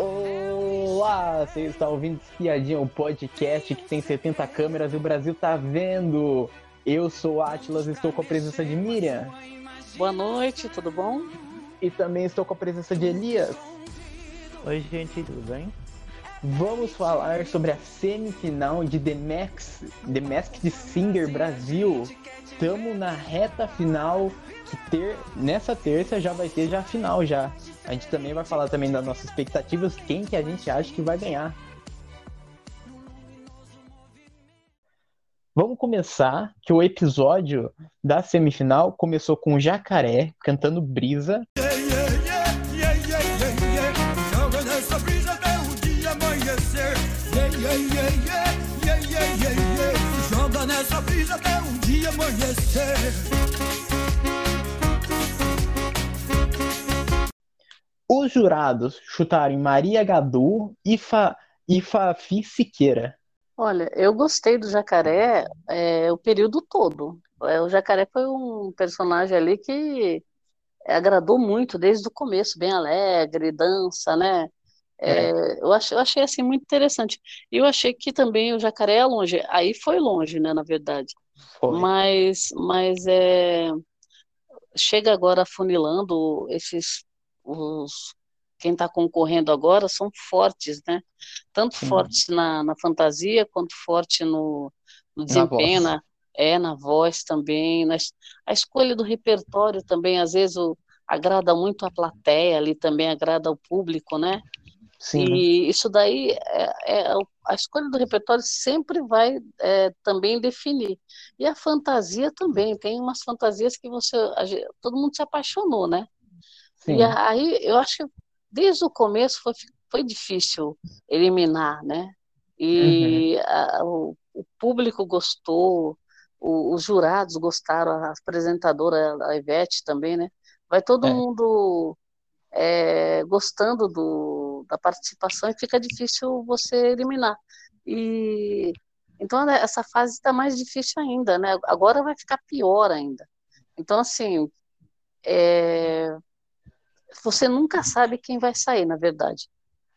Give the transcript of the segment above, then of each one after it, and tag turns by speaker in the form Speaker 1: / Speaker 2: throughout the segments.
Speaker 1: Olá, você está ouvindo Espiadinha, o podcast que tem 70 câmeras e o Brasil tá vendo. Eu sou Atlas e estou com a presença de Miriam.
Speaker 2: Boa noite, tudo bom?
Speaker 1: E também estou com a presença de Elias.
Speaker 3: Oi, gente, tudo bem?
Speaker 1: Vamos falar sobre a semifinal de The Max, The Masked Singer Brasil. Estamos na reta final que ter nessa terça já vai ter já a final já. A gente também vai falar também das nossas expectativas, quem que a gente acha que vai ganhar. Vamos começar que o episódio da semifinal começou com o Jacaré cantando Brisa. Joga nessa brisa até o dia amanhecer. Os jurados chutarem Maria Gadu e, Fa, e Fafi Siqueira.
Speaker 2: Olha, eu gostei do Jacaré é, o período todo. É, o Jacaré foi um personagem ali que agradou muito desde o começo, bem alegre, dança, né? É, é. eu, achei, eu achei assim muito interessante. E eu achei que também o Jacaré é longe. Aí foi longe, né, na verdade. Foi. Mas, mas é, chega agora funilando esses os quem está concorrendo agora são fortes, né? Tanto Sim. fortes na, na fantasia quanto forte no, no desempenho, na, é na voz também, nas, a escolha do repertório também às vezes o, agrada muito a plateia ali também agrada o público, né? Sim. E isso daí é, é, a escolha do repertório sempre vai é, também definir. E a fantasia também, tem umas fantasias que você. Todo mundo se apaixonou, né? Sim. E aí eu acho que desde o começo foi, foi difícil eliminar, né? E uhum. a, o, o, público gostou, o, os jurados gostaram, a apresentadora, a Ivete também, né? Vai todo é. mundo é, gostando do, da participação e fica difícil você eliminar. E então né, essa fase está mais difícil ainda, né? Agora vai ficar pior ainda. Então assim, é, você nunca sabe quem vai sair, na verdade,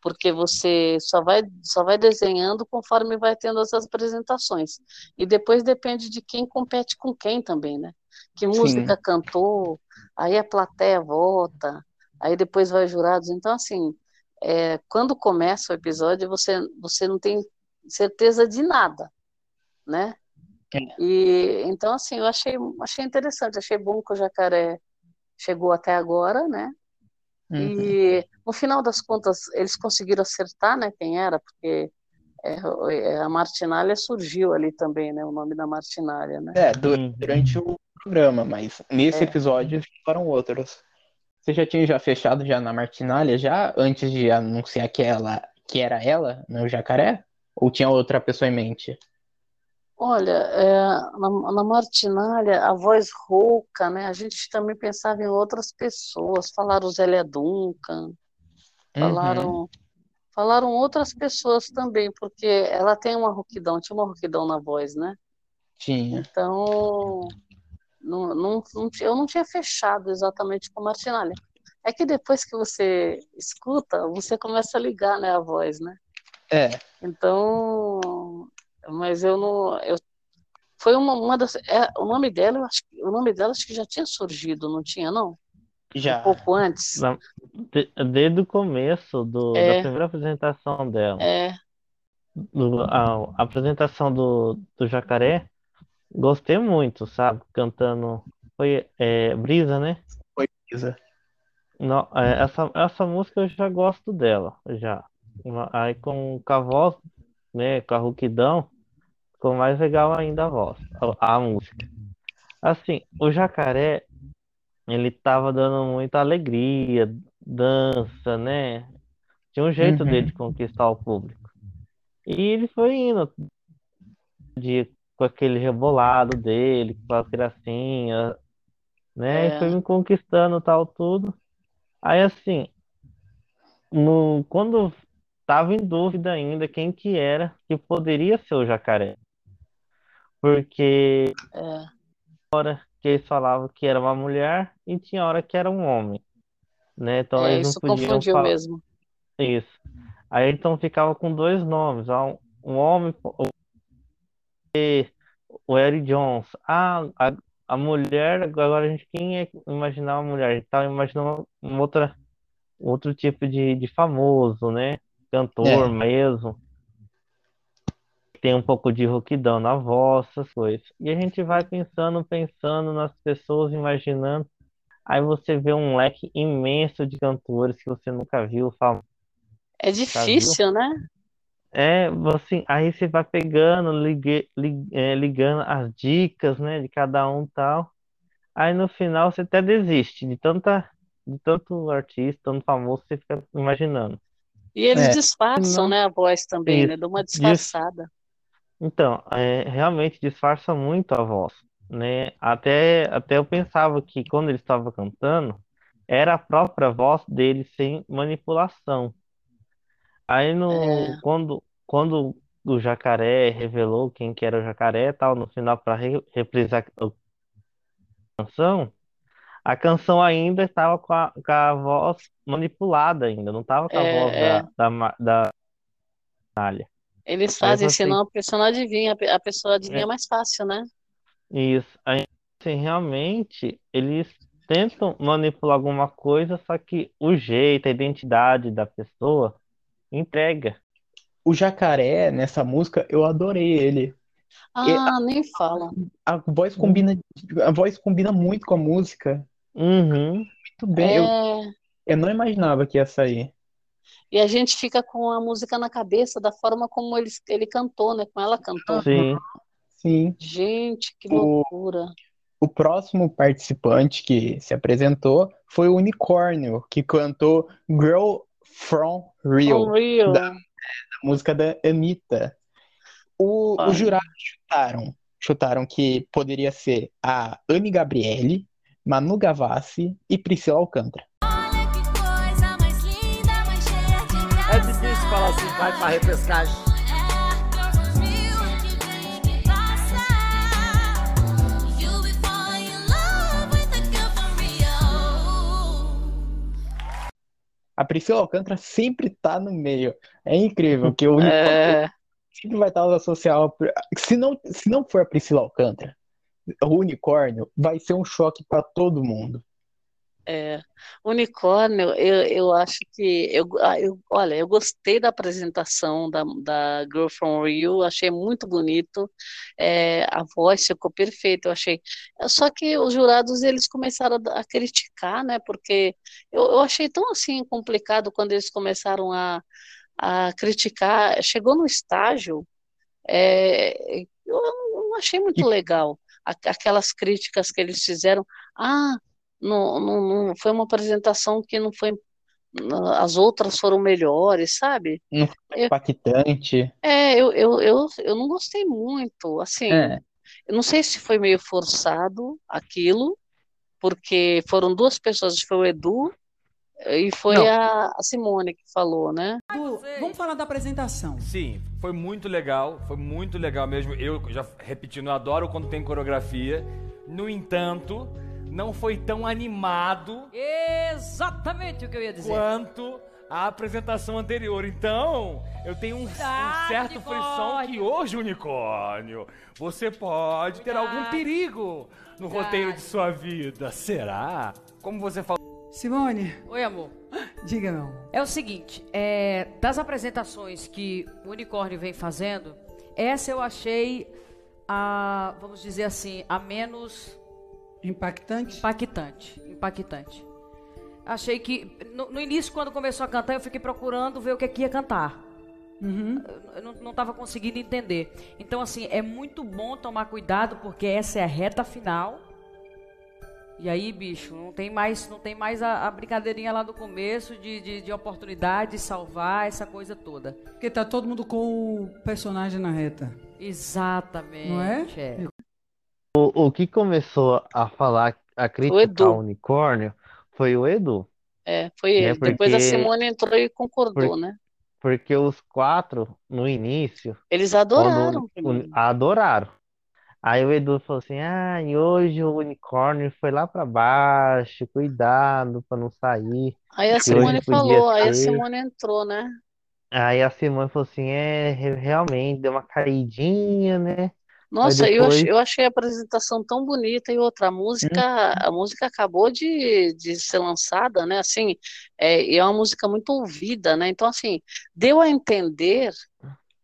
Speaker 2: porque você só vai só vai desenhando conforme vai tendo as apresentações e depois depende de quem compete com quem também, né? Que música Sim. cantou, aí a plateia vota, aí depois vai jurados. Então assim, é, quando começa o episódio você você não tem certeza de nada, né? É. E então assim eu achei achei interessante, achei bom que o jacaré chegou até agora, né? Uhum. E no final das contas eles conseguiram acertar, né, quem era, porque é, é, a Martinália surgiu ali também, né, o nome da Martinália, né?
Speaker 1: É, durante o programa, mas nesse é. episódio foram outros. Você já tinha já fechado já na Martinália já antes de anunciar que ela que era ela no Jacaré? Ou tinha outra pessoa em mente?
Speaker 2: Olha, é, na, na Martinália, a voz rouca, né? A gente também pensava em outras pessoas. Falaram Zélia Duncan, falaram, uhum. falaram outras pessoas também, porque ela tem uma rouquidão, tinha uma rouquidão na voz, né?
Speaker 1: Tinha.
Speaker 2: Então, não, não, não, eu não tinha fechado exatamente com a Martinália. É que depois que você escuta, você começa a ligar, né, a voz, né?
Speaker 1: É.
Speaker 2: Então, mas eu não. Eu, foi uma, uma das. É, o nome dela, eu acho, o nome dela acho que já tinha surgido, não tinha, não?
Speaker 1: Já.
Speaker 2: Um pouco antes.
Speaker 3: De, desde o começo do, é, da primeira apresentação dela.
Speaker 2: É.
Speaker 3: Do, a, a, apresentação do, do Jacaré, gostei muito, sabe? Cantando. Foi é, Brisa, né?
Speaker 1: Foi Brisa.
Speaker 3: Não, é, essa, essa música eu já gosto dela, já. Aí com, com a voz, né, com a rouquidão, ficou mais legal ainda a voz, a, a música. Assim, o jacaré, ele tava dando muita alegria, dança, né? Tinha um jeito uhum. dele de conquistar o público. E ele foi indo de, com aquele rebolado dele, com as gracinhas, né? É. E foi me conquistando tal tudo. Aí assim, no, quando tava em dúvida ainda quem que era que poderia ser o jacaré. Porque
Speaker 2: é.
Speaker 3: hora que eles falavam que era uma mulher e tinha hora que era um homem. Né? Então
Speaker 2: é,
Speaker 3: eles
Speaker 2: isso
Speaker 3: não podiam falar...
Speaker 2: mesmo.
Speaker 3: Isso. Aí então ficava com dois nomes, um, um homem, o Eric Jones. Ah, a, a mulher, agora a gente, quem é imaginar uma mulher? A gente tava imaginando uma outra, outro tipo de, de famoso, né? Cantor
Speaker 1: É.
Speaker 3: mesmo. Tem um pouco de rouquidão na voz, essas coisas. E a gente vai pensando, pensando nas pessoas, imaginando. Aí você vê um leque imenso de cantores que você nunca viu, famosos.
Speaker 2: É difícil, né?
Speaker 3: É, assim, aí você vai pegando, ligue, li- é, ligando as dicas, né, de cada um e tal. Aí no final você até desiste de tanta, de tanto artista, tanto famoso, você fica imaginando.
Speaker 2: E eles
Speaker 1: É.
Speaker 2: disfarçam,
Speaker 3: Não.
Speaker 2: né, a voz também,
Speaker 3: Isso.
Speaker 2: né? Dá uma
Speaker 3: Dis-
Speaker 2: disfarçada.
Speaker 3: Então, é, realmente disfarça muito a voz, né? Até, até eu pensava que quando ele estava cantando, era a própria voz dele sem manipulação. Aí no,
Speaker 2: É.
Speaker 3: quando, quando o Jacaré revelou quem que era o Jacaré e tal, no final para reprisar a canção, a canção ainda estava com a, com a voz manipulada ainda, não estava com a
Speaker 2: É,
Speaker 3: voz
Speaker 2: é.
Speaker 3: da, da, Ma- da Natália.
Speaker 2: Eles
Speaker 3: Aí
Speaker 2: fazem,
Speaker 3: você,
Speaker 2: senão a pessoa não adivinha, a pe- a pessoa adivinha
Speaker 3: é,
Speaker 2: mais fácil, né?
Speaker 3: isso, aí assim, realmente eles tentam manipular alguma coisa, só que o jeito, a identidade da pessoa entrega.
Speaker 1: O Jacaré, nessa música, eu adorei ele. E a,
Speaker 2: Ah, nem fala.
Speaker 1: a voz combina, a voz combina muito com a música.
Speaker 3: Uhum,
Speaker 1: Muito bem. Eu,
Speaker 2: É,
Speaker 1: eu não imaginava que ia sair.
Speaker 2: e a gente fica com a música na cabeça da forma como ele, ele cantou, né? Como ela cantou.
Speaker 3: sim.
Speaker 1: Sim.
Speaker 2: Gente, que
Speaker 1: O,
Speaker 2: loucura.
Speaker 1: o próximo participante que se apresentou foi o Unicórnio, que cantou Girl from Rio,
Speaker 2: Unreal.
Speaker 1: da música da Anitta. O, os jurados chutaram, chutaram que poderia ser a Anne Gabriele, Manu Gavassi e Priscila Alcântara.
Speaker 4: Olha que coisa mais linda, mais cheia de
Speaker 5: É
Speaker 4: graça.
Speaker 5: difícil falar assim, vai pra repescagem.
Speaker 4: A
Speaker 1: Priscila Alcântara sempre tá no meio. É incrível que o Unicórnio
Speaker 2: é,
Speaker 1: sempre vai estar associado. Se não, se não for a Priscila Alcântara, o Unicórnio vai ser um choque para todo mundo.
Speaker 2: É. Unicórnio, eu, eu acho que eu, ah, eu, olha, eu gostei da apresentação da, da Girl from Rio, achei muito bonito, é, a voz ficou perfeita, eu achei. Só que os jurados eles começaram a, a criticar, né? Porque eu, eu achei tão assim complicado quando eles começaram a, a criticar. Chegou no estágio, é, eu não achei muito legal aquelas críticas que eles fizeram. Ah, não, não, não foi uma apresentação que não foi. As outras foram melhores, sabe?
Speaker 1: não foi
Speaker 2: Eu,
Speaker 1: impactante.
Speaker 2: é, eu, eu, eu, eu não gostei muito. Assim,
Speaker 1: É,
Speaker 2: eu não sei se foi meio forçado aquilo, porque foram duas pessoas, foi o Edu e foi a, a Simone que falou, né?
Speaker 6: Du, vamos falar da apresentação.
Speaker 7: Sim, foi muito legal, foi muito legal mesmo. Eu já repetindo, eu adoro quando tem coreografia. No entanto, não foi tão animado
Speaker 8: Exatamente o que eu ia dizer.
Speaker 7: quanto a apresentação anterior. Então, eu tenho um, um
Speaker 8: Ah,
Speaker 7: certo frisson que hoje, unicórnio, você pode ter algum
Speaker 8: Cuidado.
Speaker 7: perigo no roteiro de sua vida. Será? Como você falou.
Speaker 6: Simone,
Speaker 8: Oi, amor.
Speaker 6: diga não.
Speaker 8: É o seguinte, é, das apresentações que o Unicórnio vem fazendo, essa eu achei a, vamos dizer assim, a menos
Speaker 6: Impactante?
Speaker 8: impactante. Impactante. Achei que no, no início, quando começou a cantar, eu fiquei procurando ver o que, é que ia cantar.
Speaker 6: Uhum.
Speaker 8: Eu não, não tava conseguindo entender. Então, assim, é muito bom tomar cuidado, porque essa é a reta final. E aí, bicho, não tem mais, não tem mais a, a brincadeirinha lá do começo de, de, de oportunidade de salvar essa coisa toda.
Speaker 6: Porque tá todo mundo com o personagem na reta,
Speaker 8: Exatamente.
Speaker 6: não é?
Speaker 8: é.
Speaker 3: O, o que começou a falar, a criticar o unicórnio foi o Edu,
Speaker 2: É, foi
Speaker 3: né?
Speaker 2: ele. Depois a Simone entrou e concordou,
Speaker 3: por-
Speaker 2: né?
Speaker 3: porque os quatro, no início,
Speaker 2: Eles adoraram
Speaker 3: adoraram. Aí o Edu falou assim: ah, e hoje o unicórnio foi lá pra baixo, cuidado pra não sair,
Speaker 2: Aí a Simone falou, aí a. Simone entrou, né?
Speaker 3: Aí a Simone falou assim, é, re- realmente, deu uma caidinha, né?
Speaker 2: Nossa, eu, ach-
Speaker 3: depois,
Speaker 2: eu achei a apresentação tão bonita e outra, a música, a música acabou de, de ser lançada, né? Assim, é, e é uma música muito ouvida, né? Então, assim, deu a entender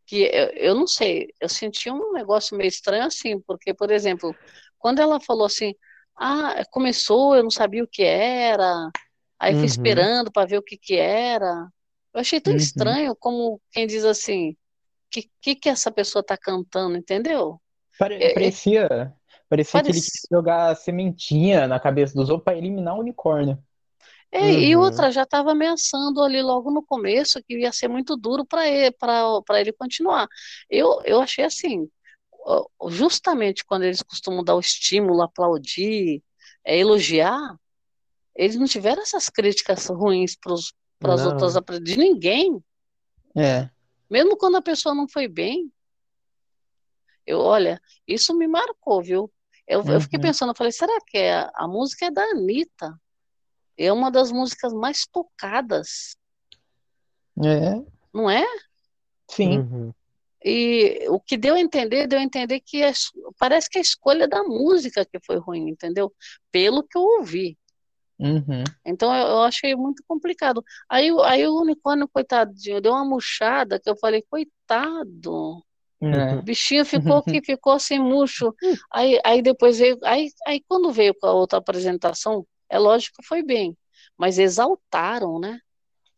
Speaker 2: que eu, eu não sei, eu senti um negócio meio estranho assim, porque, por exemplo, quando ela falou assim, ah, começou, eu não sabia o que era, aí fui
Speaker 3: uhum,
Speaker 2: esperando para ver o que que era. Eu achei tão
Speaker 1: Uhum.
Speaker 2: estranho como quem diz assim, que que que essa pessoa tá cantando, entendeu?
Speaker 1: Pare-
Speaker 2: É, é,
Speaker 1: Parecia, parecia que ele queria jogar sementinha na cabeça dos outros para eliminar o unicórnio.
Speaker 2: É, e
Speaker 3: uhum,
Speaker 2: outra já estava ameaçando ali logo no começo que ia ser muito duro para ele, para para ele continuar. Eu, eu achei assim, justamente quando eles costumam dar o estímulo, aplaudir, é, elogiar, eles não tiveram essas críticas ruins para as outras de ninguém,
Speaker 1: É.
Speaker 2: mesmo quando a pessoa não foi bem. Eu, olha, isso me marcou, viu? Eu, eu fiquei
Speaker 1: Uhum.
Speaker 2: pensando, eu falei, será que é, a música é da Anitta? É uma das músicas mais tocadas,
Speaker 1: É.
Speaker 2: não é?
Speaker 1: Sim.
Speaker 3: uhum,
Speaker 2: E o que deu a entender, deu a entender que parece que a escolha da música que foi ruim, entendeu? Pelo que eu ouvi.
Speaker 1: Uhum.
Speaker 2: Então eu, eu achei muito complicado. Aí, o- aí o unicórnio, coitadinho, deu uma murchada que eu falei, coitado. O
Speaker 1: É.
Speaker 2: bichinho ficou que ficou assim murcho. Aí, aí depois veio, aí, aí quando veio com a outra apresentação, é lógico que foi bem, mas exaltaram, né?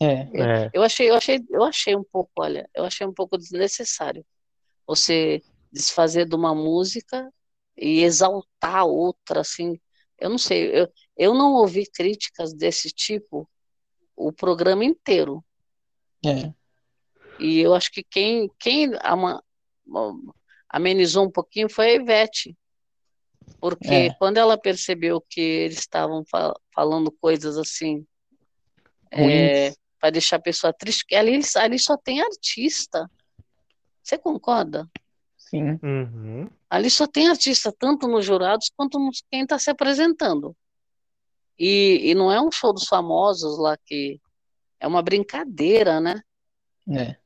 Speaker 1: É.
Speaker 2: Eu,
Speaker 3: é,
Speaker 2: eu achei, eu achei, eu achei um pouco, olha, eu achei um pouco desnecessário você desfazer de uma música e exaltar outra, assim. Eu não sei, eu, eu não ouvi críticas desse tipo o programa inteiro.
Speaker 1: É.
Speaker 2: E eu acho que quem, quem ama- amenizou um pouquinho foi a Ivete, porque
Speaker 1: É.
Speaker 2: quando ela percebeu que eles estavam fa- falando coisas assim,
Speaker 1: Ruins.
Speaker 2: para deixar a pessoa triste, que ali, ali só tem artista. Você concorda?
Speaker 1: Sim.
Speaker 3: uhum,
Speaker 2: Ali só tem artista, tanto nos jurados quanto nos quem está se apresentando. E, e não é um show dos famosos lá que é uma brincadeira, né?
Speaker 1: É.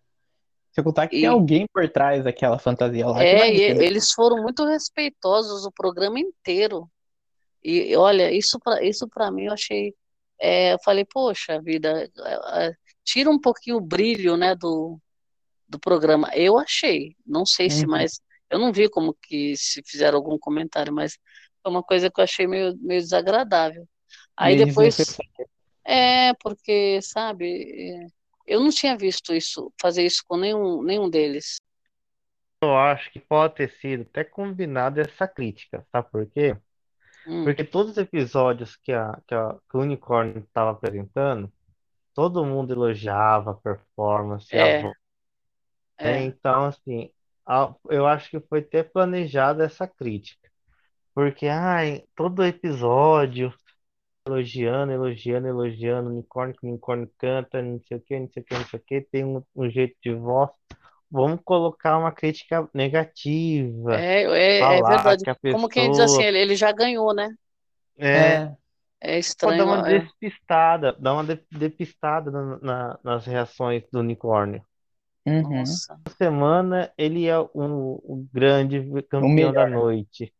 Speaker 1: Se contar que tem
Speaker 2: E
Speaker 1: alguém por trás daquela fantasia lá
Speaker 2: é, e
Speaker 1: entender.
Speaker 2: eles foram muito respeitosos o programa inteiro. E olha, isso para isso para mim eu achei, é, eu falei, poxa vida, é, é, tira um pouquinho o brilho, né, do, do programa. Eu achei, não sei se
Speaker 1: Uhum.
Speaker 2: mais, eu não vi como que se fizeram algum comentário, mas foi uma coisa que eu achei meio, meio desagradável. Aí depois, é, porque, sabe, eu não tinha visto isso, fazer isso com nenhum, nenhum deles.
Speaker 3: eu acho que pode ter sido até combinado essa crítica, sabe por quê?
Speaker 2: Hum,
Speaker 3: Porque todos os episódios que, a, que, a, que o Unicórnio estava apresentando, todo mundo elogiava a performance, a
Speaker 2: é,
Speaker 3: voz, né?
Speaker 2: é,
Speaker 3: Então, assim, a- eu acho que foi até planejada essa crítica. Porque, ai, todo episódio elogiando, elogiando, elogiando, unicórnio que o unicórnio canta, não sei o que, não sei o que, não sei o que, tem um, um jeito de voz. Vamos colocar uma crítica negativa,
Speaker 2: é, é, é
Speaker 3: falar
Speaker 2: verdade.
Speaker 3: que a
Speaker 2: Como quem diz assim,
Speaker 3: pessoa
Speaker 2: ele, ele já ganhou, né?
Speaker 3: é,
Speaker 1: É.
Speaker 2: É
Speaker 3: pode dar
Speaker 2: estranho,
Speaker 3: uma
Speaker 2: é.
Speaker 3: despistada, dar uma de- depistada na- na- nas reações do unicórnio.
Speaker 1: Uhum.
Speaker 2: Nossa.
Speaker 3: Semana ele é o, o grande
Speaker 1: O
Speaker 3: campeão da
Speaker 1: melhor.
Speaker 3: noite.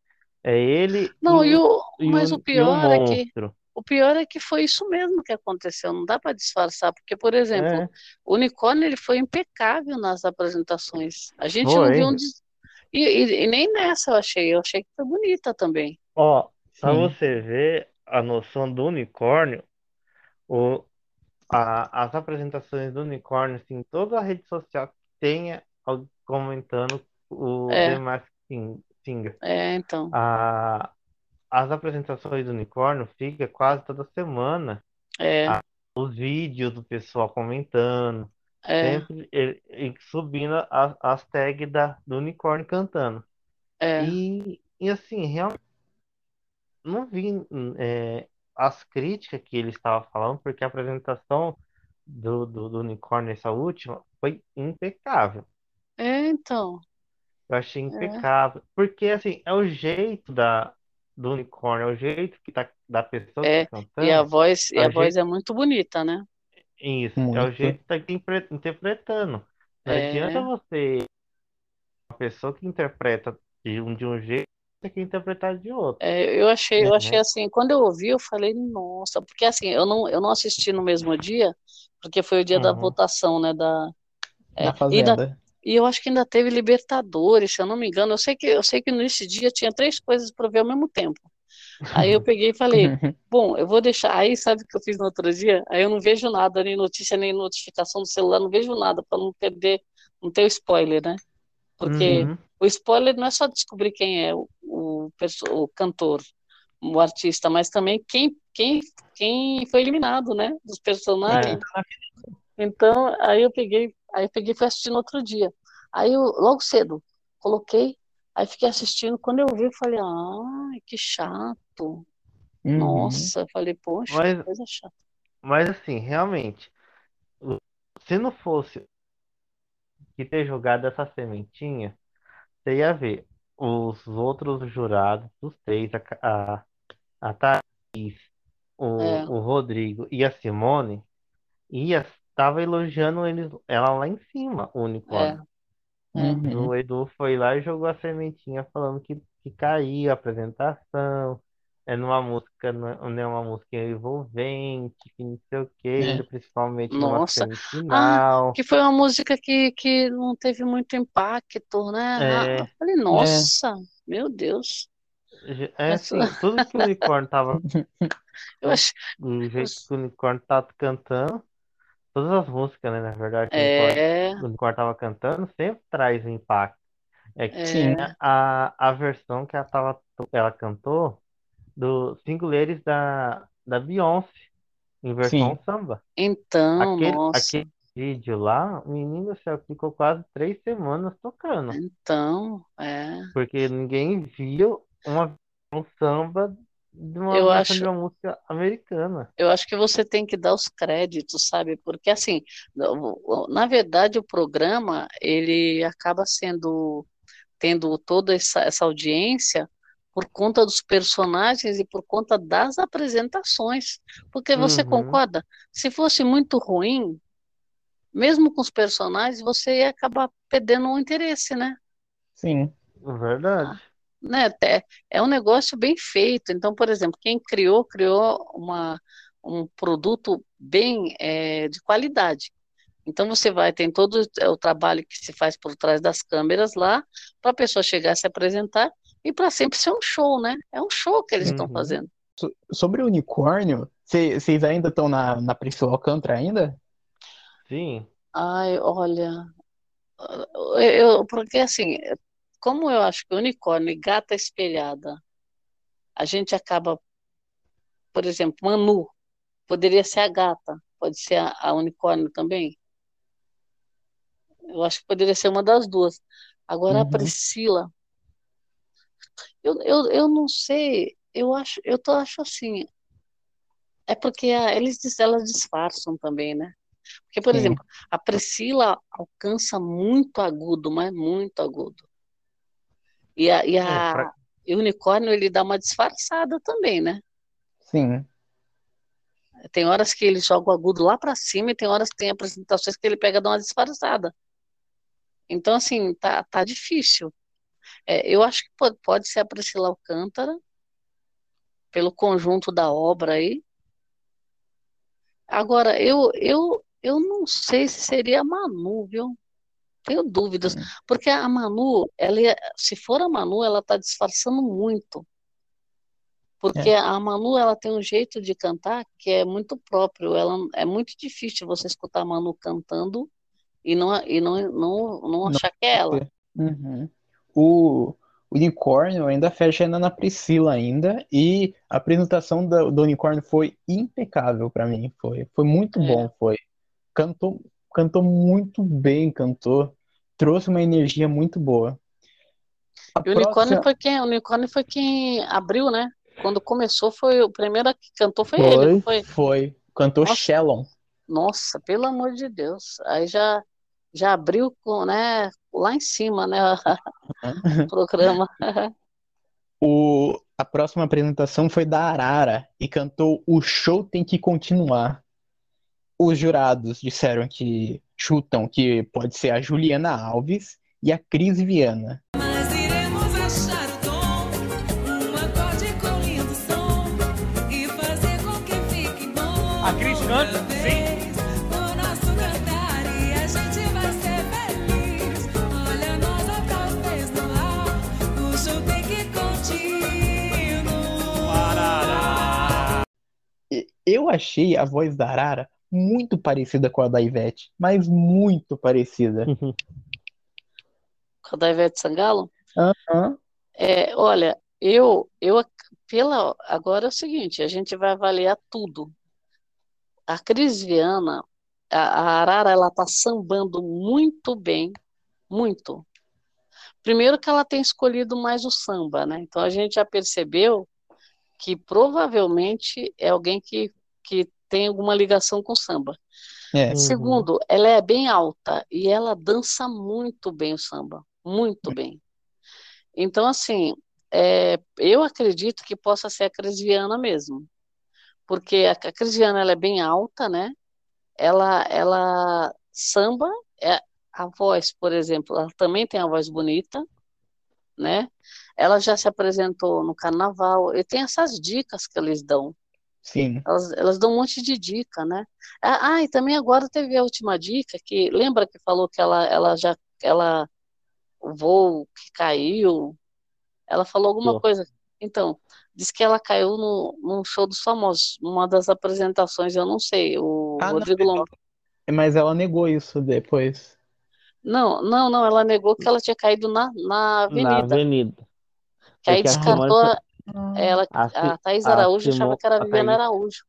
Speaker 3: É ele
Speaker 2: Não, e
Speaker 3: o,
Speaker 2: o,
Speaker 3: e
Speaker 2: mas
Speaker 3: o,
Speaker 2: o
Speaker 3: e o
Speaker 2: pior é que. O pior é que foi isso mesmo que aconteceu. Não dá para disfarçar, porque, por exemplo,
Speaker 3: É,
Speaker 2: o Unicórnio ele foi impecável nas apresentações. A gente não viu um
Speaker 3: foi.
Speaker 2: des... e, e- e nem nessa eu achei. Eu achei que foi bonita também.
Speaker 3: Ó, pra
Speaker 1: Sim.
Speaker 3: você ver a noção do unicórnio, o, a- as apresentações do unicórnio, assim, toda a rede social que tenha comentando o The
Speaker 2: É,
Speaker 3: Sing- Singer.
Speaker 2: é, então.
Speaker 3: A, as apresentações do unicórnio fica quase toda semana.
Speaker 2: É,
Speaker 3: a- os vídeos do pessoal comentando,
Speaker 2: é,
Speaker 3: sempre ele- ele subindo as, as tags da, do unicórnio cantando.
Speaker 2: é.
Speaker 3: E, e assim, realmente não vi é, as críticas que ele estava falando, porque a apresentação do, do, do unicórnio, essa última, foi impecável.
Speaker 2: É, então.
Speaker 3: Eu achei
Speaker 2: É,
Speaker 3: impecável. Porque, assim, é o jeito da, do unicórnio, é o jeito que tá, da pessoa que
Speaker 2: é.
Speaker 3: tá
Speaker 2: E a
Speaker 3: cantando,
Speaker 2: voz, e
Speaker 3: é
Speaker 2: a
Speaker 3: o
Speaker 2: voz
Speaker 3: jeito
Speaker 2: é muito bonita, né?
Speaker 3: Isso, é o
Speaker 1: Muito.
Speaker 3: jeito que tá interpre- interpretando. Não
Speaker 2: É.
Speaker 3: adianta você, uma pessoa que interpreta de um, de um jeito, você quer interpretar de outro.
Speaker 2: É, eu achei, eu
Speaker 1: É.
Speaker 2: achei assim, quando eu ouvi, eu falei, nossa, porque assim, eu não, eu não assisti no mesmo dia, porque foi o dia da
Speaker 3: Uhum.
Speaker 2: votação, né, da, é, e, da-
Speaker 1: Fazenda.
Speaker 2: E eu acho que ainda teve Libertadores, se eu não me engano, eu sei que, eu sei que nesse dia tinha três coisas para ver ao mesmo tempo. Aí eu peguei e falei, bom, eu vou deixar, aí sabe o que eu fiz no outro dia? Aí eu não vejo nada, nem notícia, nem notificação do celular, não vejo nada, para não perder, não ter o spoiler, né? Porque
Speaker 3: Uhum.
Speaker 2: o spoiler não é só descobrir quem é o, o, o cantor, o artista, mas também quem, quem, quem foi eliminado, né? Dos personagens. Então, aí eu peguei, aí peguei e fui assistir no outro dia. Aí eu, logo cedo, coloquei, aí fiquei assistindo. Quando eu vi, eu falei, ai, que chato.
Speaker 1: Uhum.
Speaker 2: Nossa, falei, poxa,
Speaker 3: Mas-
Speaker 2: coisa chata.
Speaker 3: Mas assim, realmente, se não fosse que ter jogado essa sementinha, você ia ver os outros jurados, os três, a, a, a Thaís, o,
Speaker 2: É.
Speaker 3: o Rodrigo e a Simone, ia, tava elogiando eles, ela lá em cima, o unicórnio.
Speaker 2: É.
Speaker 1: Uhum.
Speaker 3: O Edu foi lá e jogou a sementinha falando que, que caiu a apresentação, é numa música, não é é uma música envolvente, que não sei o quê,
Speaker 1: É.
Speaker 3: principalmente numa
Speaker 2: Nossa.
Speaker 3: semifinal.
Speaker 2: Que foi uma música que, que não teve muito impacto, né?
Speaker 3: É.
Speaker 2: Ah, eu falei, nossa, meu Deus.
Speaker 3: É assim, tudo que o unicórnio tava,
Speaker 2: Eu acho,
Speaker 3: do jeito que o unicórnio tava cantando, todas as músicas, né, na verdade, que o unicórnio,
Speaker 2: é,
Speaker 3: o unicórnio tava cantando, sempre traz um impacto. É que
Speaker 1: Sim.
Speaker 2: é,
Speaker 3: a, a versão que ela, tava, ela cantou do Singuleres da, da Beyoncé, em versão
Speaker 1: Sim.
Speaker 3: samba.
Speaker 2: então,
Speaker 3: Aquele,
Speaker 2: nossa,
Speaker 3: aquele vídeo lá, o menino do céu ficou quase três semanas tocando,
Speaker 2: então, é.
Speaker 3: porque ninguém viu uma, um samba de uma
Speaker 2: Eu acho-
Speaker 3: de uma música americana.
Speaker 2: Eu acho que você tem que dar os créditos, sabe? Porque assim, na verdade, o programa ele acaba sendo tendo toda essa, essa audiência por conta dos personagens e por conta das apresentações. Porque você
Speaker 3: Uhum.
Speaker 2: concorda? Se fosse muito ruim, mesmo com os personagens, você ia acabar perdendo o interesse, né?
Speaker 1: Sim.
Speaker 3: Verdade.
Speaker 2: Né, é, é um negócio bem feito. Então, por exemplo, quem criou, criou uma, um produto bem é, de qualidade. Então, você vai, tem todo o trabalho que se faz por trás das câmeras lá, para a pessoa chegar se apresentar e para sempre ser um show, né? É um show que eles estão
Speaker 3: Uhum.
Speaker 2: fazendo.
Speaker 1: Sobre o unicórnio, vocês ainda estão na, na Priscila Alcântara ainda?
Speaker 3: Sim.
Speaker 2: Ai, olha, eu- porque assim, como eu acho que unicórnio e gata espelhada, a gente acaba, por exemplo, Manu, poderia ser a gata, pode ser a, a unicórnio também. Eu acho que poderia ser uma das duas. Agora a
Speaker 1: Uhum.
Speaker 2: Priscila, eu, eu, eu não sei, eu acho, eu tô, acho assim, é porque a- eles, elas disfarçam também, né? Porque, por
Speaker 1: Sim.
Speaker 2: exemplo, a Priscila alcança muito agudo, mas muito agudo. E, a, e, a,
Speaker 3: É, pra-
Speaker 2: e o unicórnio, ele dá uma disfarçada também, né?
Speaker 1: Sim.
Speaker 2: Tem horas que ele joga o agudo lá pra cima e tem horas que tem apresentações que ele pega e dá uma disfarçada. Então, assim, tá, tá difícil. É, eu acho que pode, pode ser a Priscila Alcântara, pelo conjunto da obra aí. Agora, eu, eu, eu não sei se seria a Manu, viu? Tenho dúvidas, porque a Manu, ela, se for a Manu, ela tá disfarçando muito. Porque a Manu, ela tem um jeito de cantar que é muito próprio. Ela, é muito difícil você escutar a Manu cantando e não, e não, não, não
Speaker 1: Não
Speaker 2: achar que é ela.
Speaker 1: Uhum. O unicórnio ainda fecha na Priscila ainda e a apresentação do, do unicórnio foi impecável pra mim, foi, foi muito
Speaker 2: É.
Speaker 1: bom, foi. Cantou, cantou muito bem, cantou, trouxe uma energia muito boa. A
Speaker 2: E o unicórnio
Speaker 1: próxima-
Speaker 2: foi quem, o unicórnio foi quem abriu, né? Quando começou, foi o primeiro que cantou foi ele,
Speaker 1: foi,
Speaker 2: não foi?
Speaker 1: foi, cantou
Speaker 2: Nossa.
Speaker 1: Shellon.
Speaker 2: Nossa, pelo amor de Deus. Aí já, já abriu com, né, lá em cima, né, o programa.
Speaker 1: O, a próxima apresentação foi da Arara e cantou O Show Tem Que Continuar. Os jurados disseram que chutam que pode ser a Juliana Alves e a Cris Viana.
Speaker 4: Mas iremos achar o tom, um acorde com lindo som e fazer com que fique bom.
Speaker 7: A Cris canta? Sim.
Speaker 4: vez. O nosso cantar e a gente vai ser feliz. Olha nós outra vez no ar, o show tem que continuar.
Speaker 1: E- Eu achei a voz da Arara muito parecida com a da Ivete, mas muito parecida.
Speaker 2: Com a da Ivete Sangalo?
Speaker 1: Aham.
Speaker 2: É, olha, eu, eu, pela, agora é o seguinte, a gente vai avaliar tudo. A Cris Viana, a, a Arara, ela tá sambando muito bem, muito. Primeiro que ela tem escolhido mais o samba, né? Então a gente já percebeu que provavelmente é alguém que, que tem alguma ligação com o samba.
Speaker 1: É.
Speaker 2: Segundo, ela é bem alta e ela dança muito bem o samba, muito bem. Então, assim, é, eu acredito que possa ser a Cris Viana mesmo, porque a, a ela é bem alta, né? Ela, ela samba, é, a voz, por exemplo, ela também tem a voz bonita, né? Ela já se apresentou no carnaval, e tem essas dicas que eles dão.
Speaker 1: Sim.
Speaker 2: Elas, elas dão um monte de dica, né? Ah, ah, e também agora teve a última dica que lembra que falou que ela, ela já ela o voo que caiu, ela falou alguma
Speaker 3: Pô.
Speaker 2: coisa. Então, diz que ela caiu no, num show dos famosos, numa das apresentações, eu não sei, o
Speaker 1: Ah, não,
Speaker 2: Rodrigo Lom...
Speaker 1: Mas ela negou isso depois.
Speaker 2: Não, não, não, ela negou que ela tinha caído na, na
Speaker 3: Na
Speaker 2: avenida.
Speaker 3: avenida.
Speaker 2: Que aí
Speaker 3: É
Speaker 2: descartou a- ela,
Speaker 3: a,
Speaker 2: a Thaís
Speaker 3: a
Speaker 2: Araújo achava
Speaker 3: Simone-
Speaker 2: que era a
Speaker 3: a
Speaker 2: Viviana
Speaker 3: Thaís-
Speaker 2: Araújo.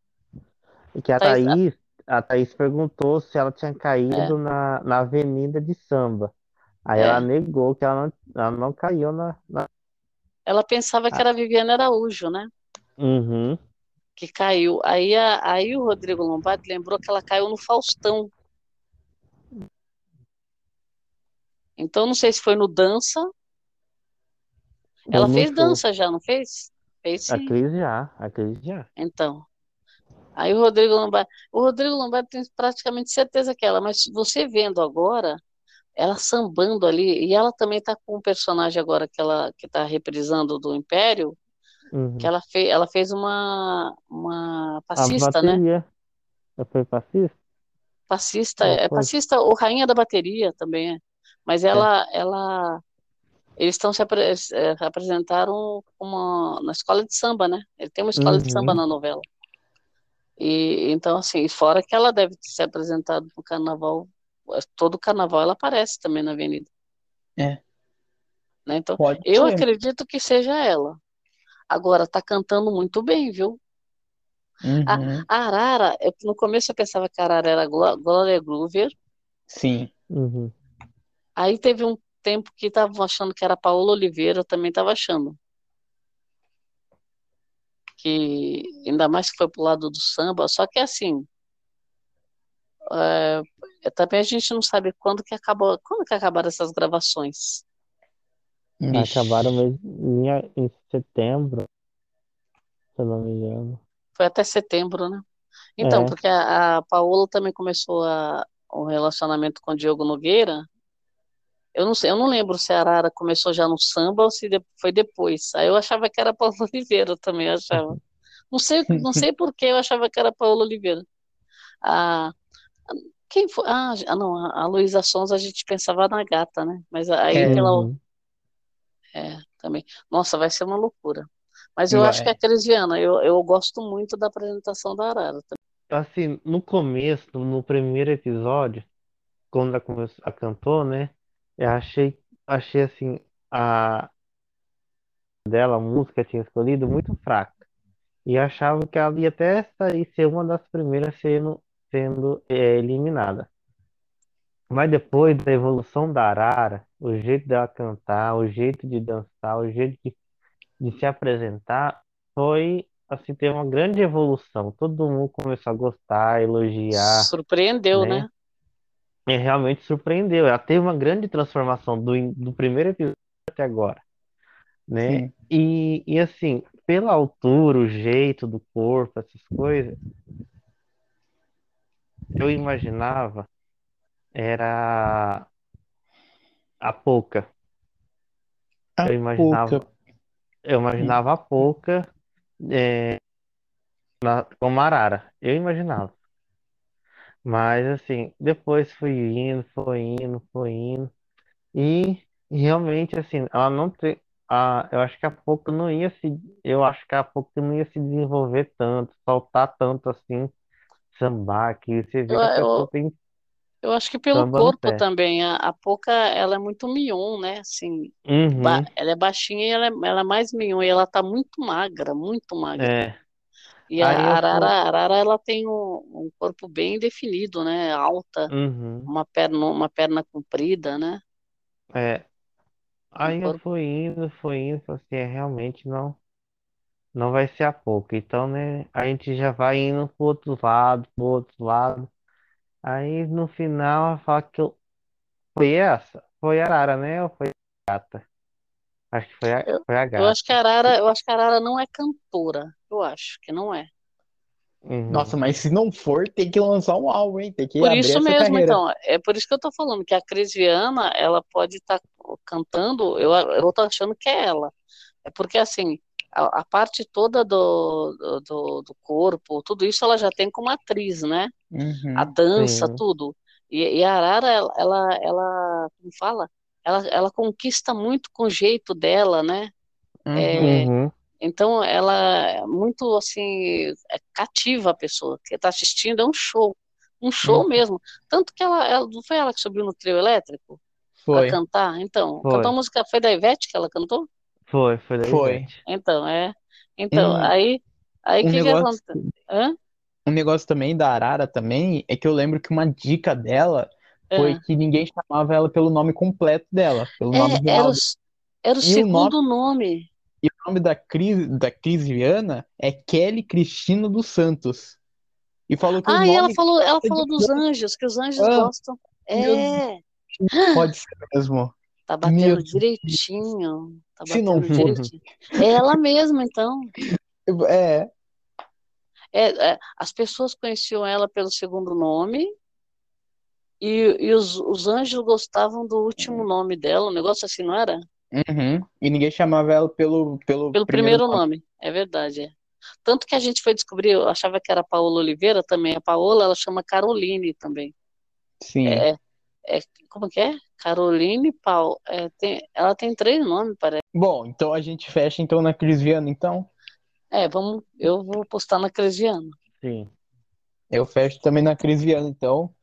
Speaker 3: que a
Speaker 2: Thaís-
Speaker 3: Thaís, a Thaís perguntou se ela tinha
Speaker 2: É.
Speaker 3: caído na, na avenida de samba. Aí
Speaker 2: É.
Speaker 3: ela negou que ela não, ela não caiu na, na...
Speaker 2: Ela pensava que era a Viviana Araújo, né?
Speaker 3: Uhum.
Speaker 2: que caiu. Aí, a- aí o Rodrigo Lombardi lembrou que ela caiu no Faustão. Então, não sei se foi no dança. Ela fez
Speaker 3: show.
Speaker 2: dança já, não fez? Fez
Speaker 3: A
Speaker 2: sim.
Speaker 3: Cris já, a Cris já.
Speaker 2: Então. Aí o Rodrigo Lombardi. O Rodrigo Lombardi tem praticamente certeza que é ela, mas você vendo agora, ela sambando ali, e ela também tá com um personagem agora que ela que tá reprisando do Império,
Speaker 3: Uhum.
Speaker 2: que ela fez, ela fez uma, uma
Speaker 3: A
Speaker 2: passista, né?
Speaker 3: Ela foi passista?
Speaker 2: Passista,
Speaker 3: É,
Speaker 2: é passista ou rainha da bateria também é. Mas ela, ela, eles estão se apre- eh, apresentaram uma, na escola de samba, né? Ele tem uma escola de
Speaker 3: Uhum.
Speaker 2: samba na novela. E então assim, fora que ela deve ter se apresentado no carnaval, eh, todo carnaval ela aparece também na Avenida.
Speaker 1: É.
Speaker 2: Né? Então,
Speaker 1: Pode
Speaker 2: eu
Speaker 1: ser.
Speaker 2: acredito que seja ela. Agora tá cantando muito bem, viu?
Speaker 1: Uhum.
Speaker 2: A Arara, eu, no começo eu pensava que a Arara era Gló- Glória Groover.
Speaker 1: Sim.
Speaker 3: Uhum.
Speaker 2: Aí teve um tempo que estavam achando que era Paola Oliveira, eu também estava achando. Que ainda mais que foi pro lado do samba, só que assim, é, também a gente não sabe quando que acabou, quando que acabaram essas gravações.
Speaker 3: Acabaram mesmo em, em setembro, se eu não me engano.
Speaker 2: Foi até setembro, né? Então,
Speaker 3: É.
Speaker 2: porque a, a Paola também começou a, o relacionamento com o Diogo Nogueira. Eu não sei, eu não lembro se a Arara começou já no samba ou se foi depois. Aí eu achava que era Paola Oliveira também, eu achava. Não sei, não sei por que eu achava que era Paola Oliveira. A, quem foi? Ah, ah, não, a, Luísa Sonza a gente pensava na gata, né? Mas aí
Speaker 1: É.
Speaker 2: pela, é, também. Nossa, vai ser uma loucura. Mas eu acho que
Speaker 1: Vai.
Speaker 2: a Cris Viana, eu, eu gosto muito da apresentação da Arara.
Speaker 3: Assim, no começo, no primeiro episódio, quando ela começou, a cantou, né? Eu achei, achei assim, a dela, a música que tinha escolhido, muito fraca. E achava que ela ia até sair, ser uma das primeiras sendo, sendo é, eliminada. Mas depois da evolução da Arara, o jeito dela cantar, o jeito de dançar, o jeito de, de se apresentar, foi assim, ter uma grande evolução. Todo mundo começou a gostar, elogiar,
Speaker 2: Surpreendeu,
Speaker 3: né?
Speaker 2: né?
Speaker 3: E realmente surpreendeu. Ela teve uma grande transformação do, do primeiro episódio até agora, né?
Speaker 1: Sim.
Speaker 3: E, e assim, pela altura, o jeito do corpo, essas coisas, eu imaginava era a Poca.
Speaker 1: A
Speaker 3: Eu imaginava,
Speaker 1: Pouca.
Speaker 3: eu imaginava a Poca é, na, como Arara. Eu imaginava. Mas assim, depois foi indo, foi indo, foi indo. E realmente, assim, ela não tem. A, eu acho que a Poca não ia se. Eu acho que a Poca não ia se desenvolver tanto, soltar tanto assim, sambar, que você vê que a pessoa
Speaker 2: eu,
Speaker 3: tem
Speaker 2: eu acho que pelo
Speaker 3: samba no
Speaker 2: corpo
Speaker 3: pé.
Speaker 2: também. A, a Poca, ela é muito mignon, né? Assim, ba-
Speaker 3: Uhum,
Speaker 2: ela é baixinha e ela é, ela é mais mignon. E ela tá muito magra, muito magra.
Speaker 3: é.
Speaker 2: E a
Speaker 3: Aí
Speaker 2: Arara, Arara ela tem um, um corpo bem definido, né? Alta,
Speaker 3: Uhum,
Speaker 2: uma perna, uma perna comprida, né?
Speaker 3: é.
Speaker 2: Um
Speaker 3: Aí eu
Speaker 2: corpo.
Speaker 3: fui indo, fui indo, falei assim, é, realmente não, não vai ser a pouco. Então, né, a gente já vai indo pro outro lado, pro outro lado. Aí no final, ela fala que eu, foi essa? Foi a Arara, né? Ou foi a gata? Acho que foi a,
Speaker 2: Eu,
Speaker 3: foi a
Speaker 2: eu acho que a. Arara, eu acho que a Arara não é cantora. Eu acho que não é.
Speaker 1: Nossa,
Speaker 3: Uhum,
Speaker 1: mas se não for, tem que lançar um álbum, hein? Tem que
Speaker 2: Por
Speaker 1: abrir
Speaker 2: isso
Speaker 1: essa
Speaker 2: mesmo,
Speaker 1: carreira.
Speaker 2: então, é por isso que eu tô falando que a Cris Viana, ela pode estar cantando, eu, eu tô achando que é ela. É porque, assim, a, a parte toda do, do, do corpo, tudo isso ela já tem como atriz, né? A
Speaker 1: Uhum.
Speaker 2: dança,
Speaker 3: sim.
Speaker 2: tudo. E, e a Arara, ela, ela, ela, como fala? Ela, ela conquista muito com o jeito dela, né?
Speaker 1: Uhum.
Speaker 2: É,
Speaker 3: Uhum,
Speaker 2: então, ela é muito, assim, é, cativa a pessoa que está assistindo, é um show. Um show
Speaker 1: Uhum.
Speaker 2: mesmo. Tanto que ela, ela- não foi ela que subiu no trio elétrico para
Speaker 1: Foi.
Speaker 2: cantar? Então, cantou a
Speaker 3: foi,
Speaker 2: música, foi da Ivete que ela cantou?
Speaker 3: foi, foi da
Speaker 1: Foi.
Speaker 3: Ivete.
Speaker 2: Então, é. Então,
Speaker 1: Um,
Speaker 2: aí, aí
Speaker 1: um
Speaker 2: que que
Speaker 1: negócio,
Speaker 2: acontece? Hã?
Speaker 1: um negócio também da Arara também é que eu lembro que uma dica dela foi
Speaker 2: Hã?
Speaker 1: que ninguém chamava ela pelo nome completo dela, pelo nome
Speaker 2: É, era
Speaker 1: real
Speaker 2: o,
Speaker 1: dela.
Speaker 2: s- era o
Speaker 1: E o nome,
Speaker 2: segundo nome.
Speaker 1: e o nome da Cris, da Cris Viana é Kelly Cristina dos Santos. E falou que o
Speaker 2: Ah, e ela
Speaker 1: nome
Speaker 2: falou, ela
Speaker 1: é
Speaker 2: falou dos anjos, que os anjos
Speaker 1: Ah,
Speaker 2: gostam.
Speaker 1: meu Deus,
Speaker 2: É,
Speaker 1: pode ser mesmo.
Speaker 2: tá
Speaker 1: Meu
Speaker 2: batendo
Speaker 1: Deus,
Speaker 2: direitinho. Tá
Speaker 1: se não
Speaker 2: batendo
Speaker 1: for,
Speaker 2: direitinho. É ela mesma, então.
Speaker 1: é,
Speaker 2: É, é, as pessoas conheciam ela pelo segundo nome e, e os, os anjos gostavam do último nome dela, um negócio assim, não era?
Speaker 1: uhum. E ninguém chamava ela pelo, pelo
Speaker 2: Pelo
Speaker 1: primeiro
Speaker 2: primeiro
Speaker 1: nome.
Speaker 2: nome, é verdade. é. Tanto que a gente foi descobrir, eu achava que era Paola Oliveira também. A Paola, ela chama Caroline também.
Speaker 1: Sim.
Speaker 2: É, é, como que é? Caroline Paul. É, tem, ela tem três nomes, parece.
Speaker 1: Bom, então a gente fecha então na Cris Viana, então.
Speaker 2: É, vamos, eu vou postar na Crisiana.
Speaker 3: Sim.
Speaker 1: Eu fecho também na Cris Viana, então.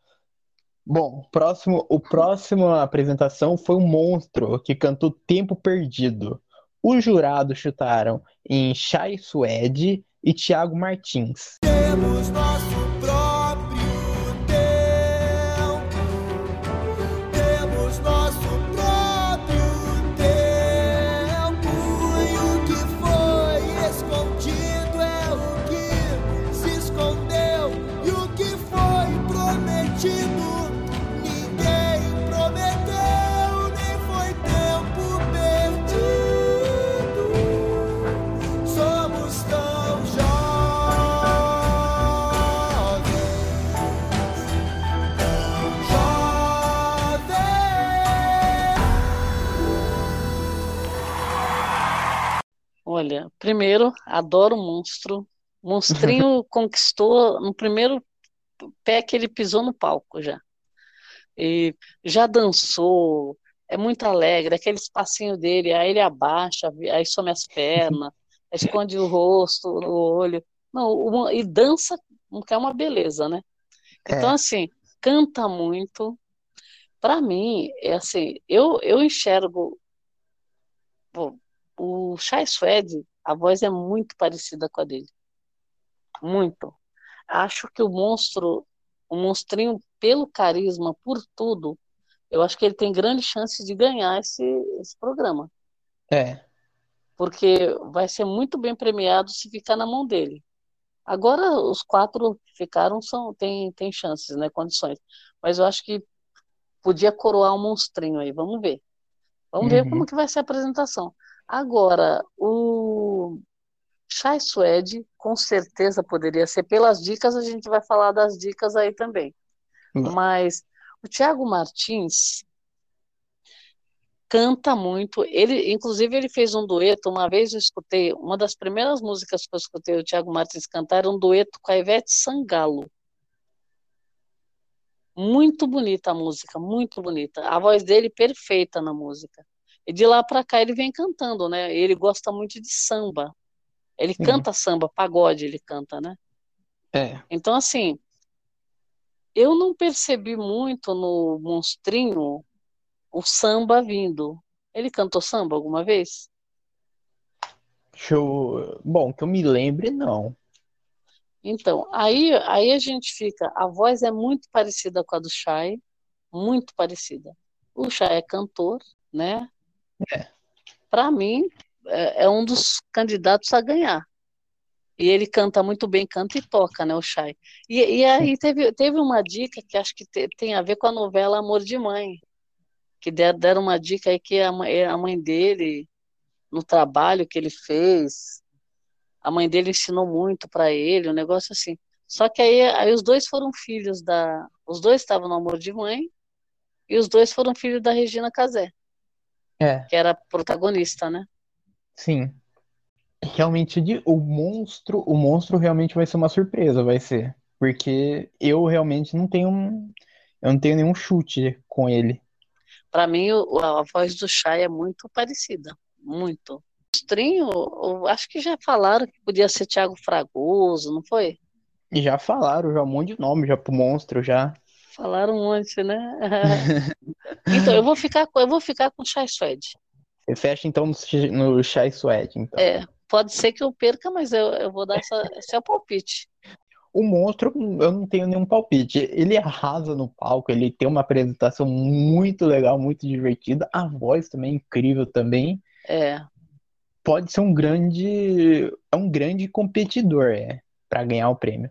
Speaker 1: Bom, próximo, o próximo apresentação foi um monstro que cantou Tempo Perdido. Os jurados chutaram em Chay Suede e Thiago Martins.
Speaker 9: Temos nosso
Speaker 2: Olha, primeiro, adoro monstro. Monstrinho conquistou no primeiro pé que ele pisou no palco já. E já dançou, é muito alegre, aquele espacinho dele, aí ele abaixa, aí some as pernas, esconde o rosto, o olho. Não, o- e dança, que é uma beleza, né? Então,
Speaker 1: É.
Speaker 2: assim, canta muito. Para mim, é assim, eu, eu enxergo pô, o Chai Suede, a voz é muito parecida com a dele. Muito. Acho que o monstro, o monstrinho, pelo carisma, por tudo, eu acho que ele tem grande chance de ganhar esse, esse programa.
Speaker 1: É.
Speaker 2: Porque vai ser muito bem premiado se ficar na mão dele. Agora, os quatro que ficaram são, tem, tem chances, né? Condições. Mas eu acho que podia coroar um monstrinho aí. Vamos ver. Vamos ver
Speaker 1: Uhum.
Speaker 2: como que vai ser a apresentação. Agora, o Chai Suede, com certeza poderia ser. Pelas dicas, a gente vai falar das dicas aí também.
Speaker 1: Vai.
Speaker 2: Mas o Thiago Martins canta muito. Ele, inclusive, ele fez um dueto. Uma vez eu escutei, uma das primeiras músicas que eu escutei o Thiago Martins cantar era um dueto com a Ivete Sangalo. Muito bonita a música, muito bonita. A voz dele perfeita na música. E de lá para cá ele vem cantando, né? Ele gosta muito de samba. Ele
Speaker 1: Sim.
Speaker 2: canta samba, pagode ele canta, né?
Speaker 1: É.
Speaker 2: Então, assim, eu não percebi muito no Monstrinho o samba vindo. Ele cantou samba alguma vez?
Speaker 1: Deixa eu... Bom, que eu me lembre, não.
Speaker 2: Então, aí, aí a gente fica. A voz é muito parecida com a do Chay, muito parecida. O Chay é cantor, né?
Speaker 1: É.
Speaker 2: Para mim, é, é um dos candidatos a ganhar. E ele canta muito bem, canta e toca, né, o Chay. E, e aí teve, teve uma dica que acho que te- tem a ver com a novela Amor de Mãe, que der- deram uma dica aí que a mãe, a mãe dele, no trabalho que ele fez, a mãe dele ensinou muito para ele, um negócio assim. Só que aí, aí os dois foram filhos da. Os dois estavam no Amor de Mãe, e os dois foram filhos da Regina Casé,
Speaker 1: É,
Speaker 2: que era protagonista, né?
Speaker 1: sim. Realmente, o monstro, o monstro realmente vai ser uma surpresa, vai ser. Porque eu realmente não tenho, um- eu não tenho nenhum chute com ele.
Speaker 2: Para mim, a voz do Chay é muito parecida, muito. Monstrinho, eu acho que já falaram que podia ser Thiago Fragoso, não foi?
Speaker 1: E já falaram já um monte de nome já pro monstro já.
Speaker 2: Falaram um monte, né? Então, eu vou ficar, com- eu vou ficar com o Chay Suede.
Speaker 1: Você fecha então no, no Chai Suede, então.
Speaker 2: É, pode ser que eu perca, mas eu, eu vou dar essa, esse é o palpite.
Speaker 1: O monstro, eu não tenho nenhum palpite. Ele arrasa no palco, ele tem uma apresentação muito legal, muito divertida. A voz também é incrível também.
Speaker 2: É,
Speaker 1: Pode ser um grande, é um grande competidor, é, para ganhar o prêmio.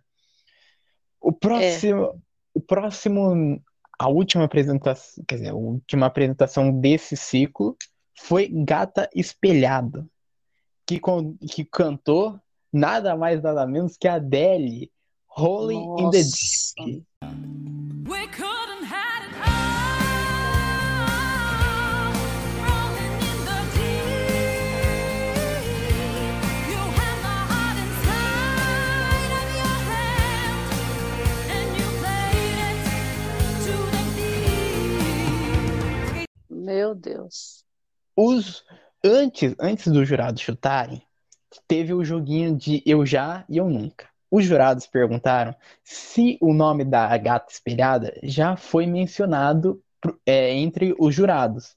Speaker 1: O próximo, o próximo, a última apresentação, quer dizer, a última apresentação desse ciclo foi Gata Espelhada, que, que cantou nada mais nada menos que a Adele, Rolling in the
Speaker 2: nossa.
Speaker 1: Deep.
Speaker 2: Meu Deus.
Speaker 1: Os antes, antes dos jurados chutarem, teve o joguinho de eu já e eu nunca. Os jurados perguntaram se o nome da gata espelhada já foi mencionado é, entre os jurados.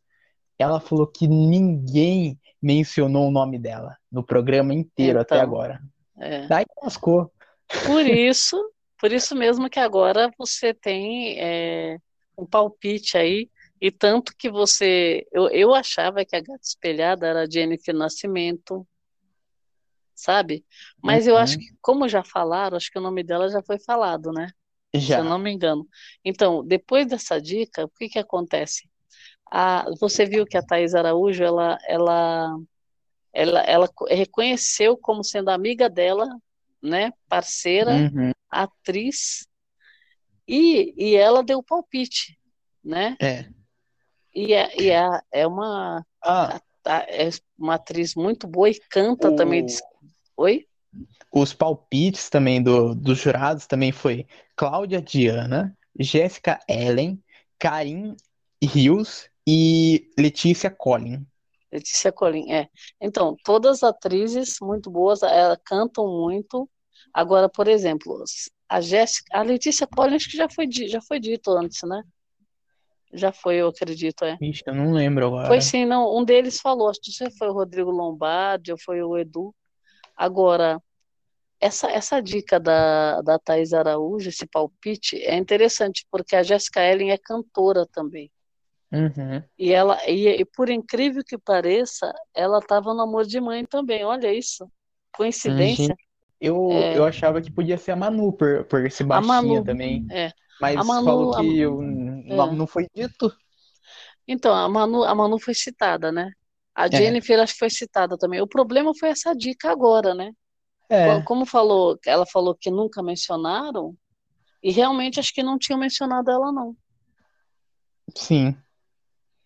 Speaker 1: Ela falou que ninguém mencionou o nome dela no programa inteiro até
Speaker 2: Então.
Speaker 1: agora.
Speaker 2: É.
Speaker 1: Daí lascou.
Speaker 2: Por isso, por isso mesmo que agora você tem é, um palpite aí, e tanto que você. Eu, eu achava que a gata espelhada era a Jennifer Nascimento, sabe? Mas eu
Speaker 1: Uhum.
Speaker 2: acho que, como já falaram, acho que o nome dela já foi falado, né? Se
Speaker 1: Já.
Speaker 2: eu não me engano. Então, depois dessa dica, o que que acontece? A, você viu que a Thais Araújo, ela, ela, ela, ela co- reconheceu como sendo amiga dela, né? Parceira,
Speaker 1: Uhum.
Speaker 2: atriz, e, e ela deu palpite, né?
Speaker 1: É.
Speaker 2: E é, e é, é uma,
Speaker 1: Ah,
Speaker 2: é uma atriz muito boa e canta também.
Speaker 1: o-
Speaker 2: diz- Oi?
Speaker 1: Os palpites também do, dos jurados também foi Cláudia Diana, Jéssica Ellen, Karim Rios e Letícia Collin.
Speaker 2: Letícia Colin, é. Então, todas atrizes muito boas, elas cantam muito. Agora, por exemplo, a Jéssica, a Letícia Colin, acho que já foi, já foi dito antes, né? Já foi, eu acredito, é.
Speaker 1: Ixi, eu não lembro agora.
Speaker 2: Foi sim, não, um deles falou, acho que foi o Rodrigo Lombardi ou foi o Edu. Agora, essa, essa dica da, da Thais Araújo, esse palpite, é interessante, porque a Jéssica Ellen é cantora também.
Speaker 1: Uhum.
Speaker 2: E ela, e, e por incrível que pareça, ela estava no Amor de Mãe também, olha isso. Coincidência.
Speaker 1: Gente, Eu,
Speaker 2: É.
Speaker 1: eu achava que podia ser a Manu, por, por ser
Speaker 2: A
Speaker 1: baixinha
Speaker 2: Manu,
Speaker 1: também.
Speaker 2: é.
Speaker 1: Mas
Speaker 2: A Manu-
Speaker 1: falou
Speaker 2: a-
Speaker 1: que eu- não,
Speaker 2: é.
Speaker 1: não foi dito.
Speaker 2: Então, a Manu, a Manu foi citada, né? A
Speaker 1: É.
Speaker 2: Jennifer acho que foi citada também. O problema foi essa dica agora, né?
Speaker 1: É,
Speaker 2: Co- Como falou, ela falou que nunca mencionaram, e realmente acho que não tinham mencionado ela, não.
Speaker 1: sim.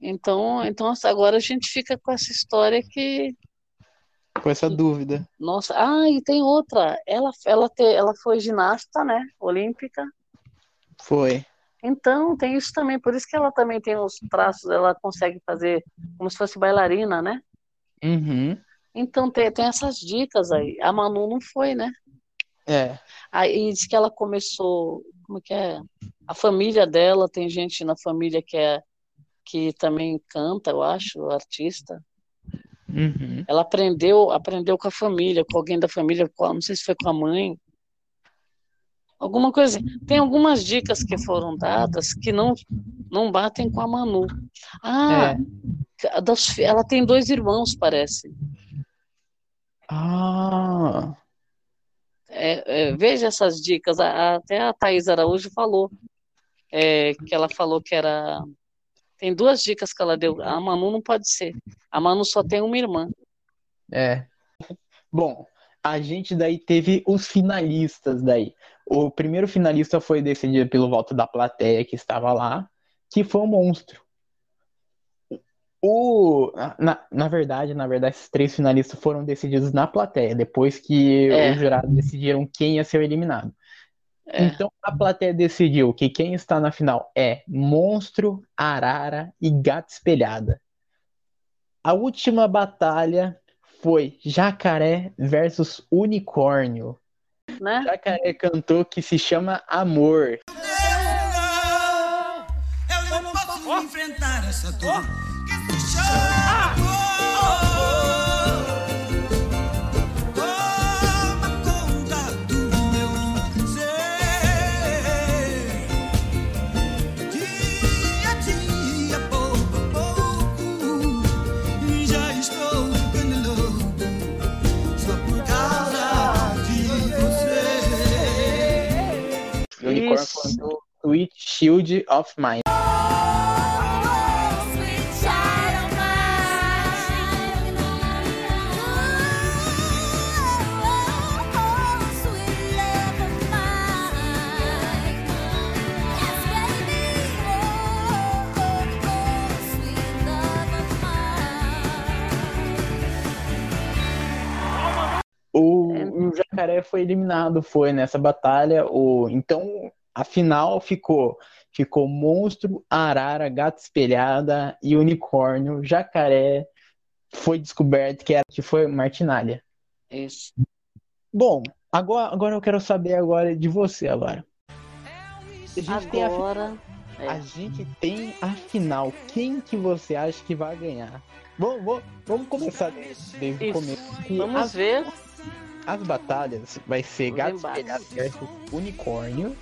Speaker 2: Então, então agora a gente fica com essa história que,
Speaker 1: Com essa dúvida.
Speaker 2: nossa, ah, e tem outra, ela, ela, te, ela foi ginasta, né, olímpica,
Speaker 1: Foi.
Speaker 2: Então tem isso também, por isso que ela também tem os traços, ela consegue fazer como se fosse bailarina, né?
Speaker 1: Uhum.
Speaker 2: Então tem, tem essas dicas aí. A Manu não foi, né?
Speaker 1: É.
Speaker 2: Aí diz que ela começou, como que é? A família dela, tem gente na família que é que também canta, eu acho, artista.
Speaker 1: Uhum.
Speaker 2: Ela aprendeu, aprendeu com a família, com alguém da família, não sei se foi com a mãe. Alguma coisa. Tem algumas dicas que foram dadas que não não batem com a Manu. Ah,
Speaker 1: É.
Speaker 2: das ela tem dois irmãos, parece.
Speaker 1: Ah,
Speaker 2: É, é, veja essas dicas. A- a- até a Thaís Araújo falou é, que ela falou que era. Tem duas dicas que ela deu. A Manu não pode ser. A Manu só tem uma irmã.
Speaker 1: é. Bom, a gente daí teve os finalistas daí. O primeiro finalista foi decidido pelo voto da plateia que estava lá, que foi o Monstro. O, na, na verdade, na verdade, esses três finalistas foram decididos na plateia, depois que
Speaker 2: É.
Speaker 1: os jurados decidiram quem ia ser eliminado.
Speaker 2: É.
Speaker 1: Então a plateia decidiu que quem está na final é Monstro, Arara e Gata Espelhada. A última batalha foi Jacaré versus Unicórnio.
Speaker 2: Né?
Speaker 1: Jacaré cantou que se chama Amor.
Speaker 9: Eu não posso enfrentar essa dor que se chama amor.
Speaker 2: Isso.
Speaker 1: Sweet Shield of Mine. O, o Jacaré foi eliminado, foi nessa batalha. O, então a final ficou ficou Monstro, Arara, Gata Espelhada e Unicórnio. Jacaré foi descoberto que era que foi Martinalha.
Speaker 2: Isso.
Speaker 1: Bom, agora, agora eu quero saber agora de você agora. A gente tem a,
Speaker 2: Agora.
Speaker 1: a gente tem a final. Quem que você acha que vai ganhar? Vamos, vamos, vamos começar desde, o começo.
Speaker 2: Vamos
Speaker 1: as,
Speaker 2: ver.
Speaker 1: as batalhas vai ser Gato. Espelhado versus Unicórnio.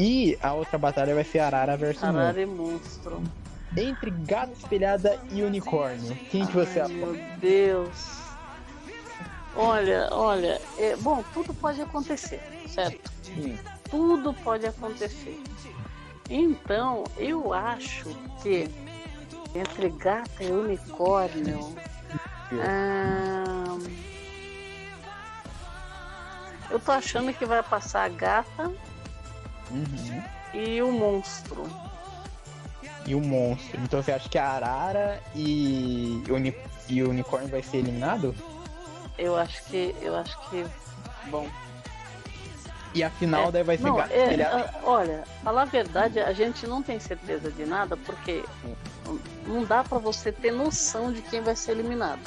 Speaker 1: E a outra batalha vai ser Arara versus
Speaker 2: Arara e monstro.
Speaker 1: Monstro. Entre Gato Espelhada e Unicórnio, quem que você apoia?
Speaker 2: meu Deus. Olha, olha, é, bom, tudo pode acontecer, certo?
Speaker 1: Sim.
Speaker 2: Tudo pode acontecer. Então, eu acho que entre gata e unicórnio. ah, eu tô achando que vai passar a gata
Speaker 1: Uhum.
Speaker 2: e o monstro.
Speaker 1: E o monstro. Então você acha que a Arara e, Uni... e o Unicórnio vai ser eliminado?
Speaker 2: Eu acho que. Eu acho que. Bom.
Speaker 1: E a final
Speaker 2: É,
Speaker 1: daí vai ser
Speaker 2: Não, é,
Speaker 1: Espelhado.
Speaker 2: ah, olha, falar a verdade, a gente não tem certeza de nada, porque não dá pra você ter noção de quem vai ser eliminado.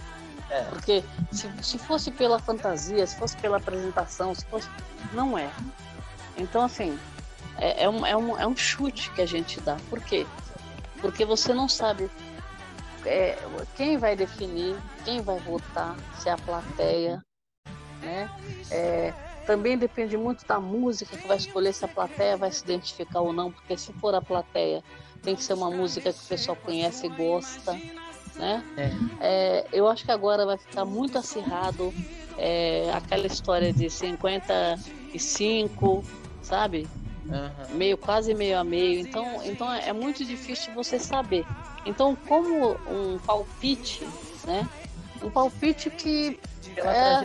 Speaker 1: É.
Speaker 2: Porque se, se fosse pela fantasia, se fosse pela apresentação, se fosse. Não é. Então, assim, é, é um, é, um, é um chute que a gente dá. Por quê? Porque você não sabe é, quem vai definir, quem vai votar, se é a plateia, né? É, também depende muito da música que vai escolher se a plateia vai se identificar ou não, porque se for a plateia, tem que ser uma música que o pessoal conhece e gosta, né? É, eu acho que agora vai ficar muito acirrado é, aquela história de 55, sabe?
Speaker 1: Aham.
Speaker 2: Meio quase meio a meio. Então, então é muito difícil você saber. Então, como um palpite, né? Um palpite que é,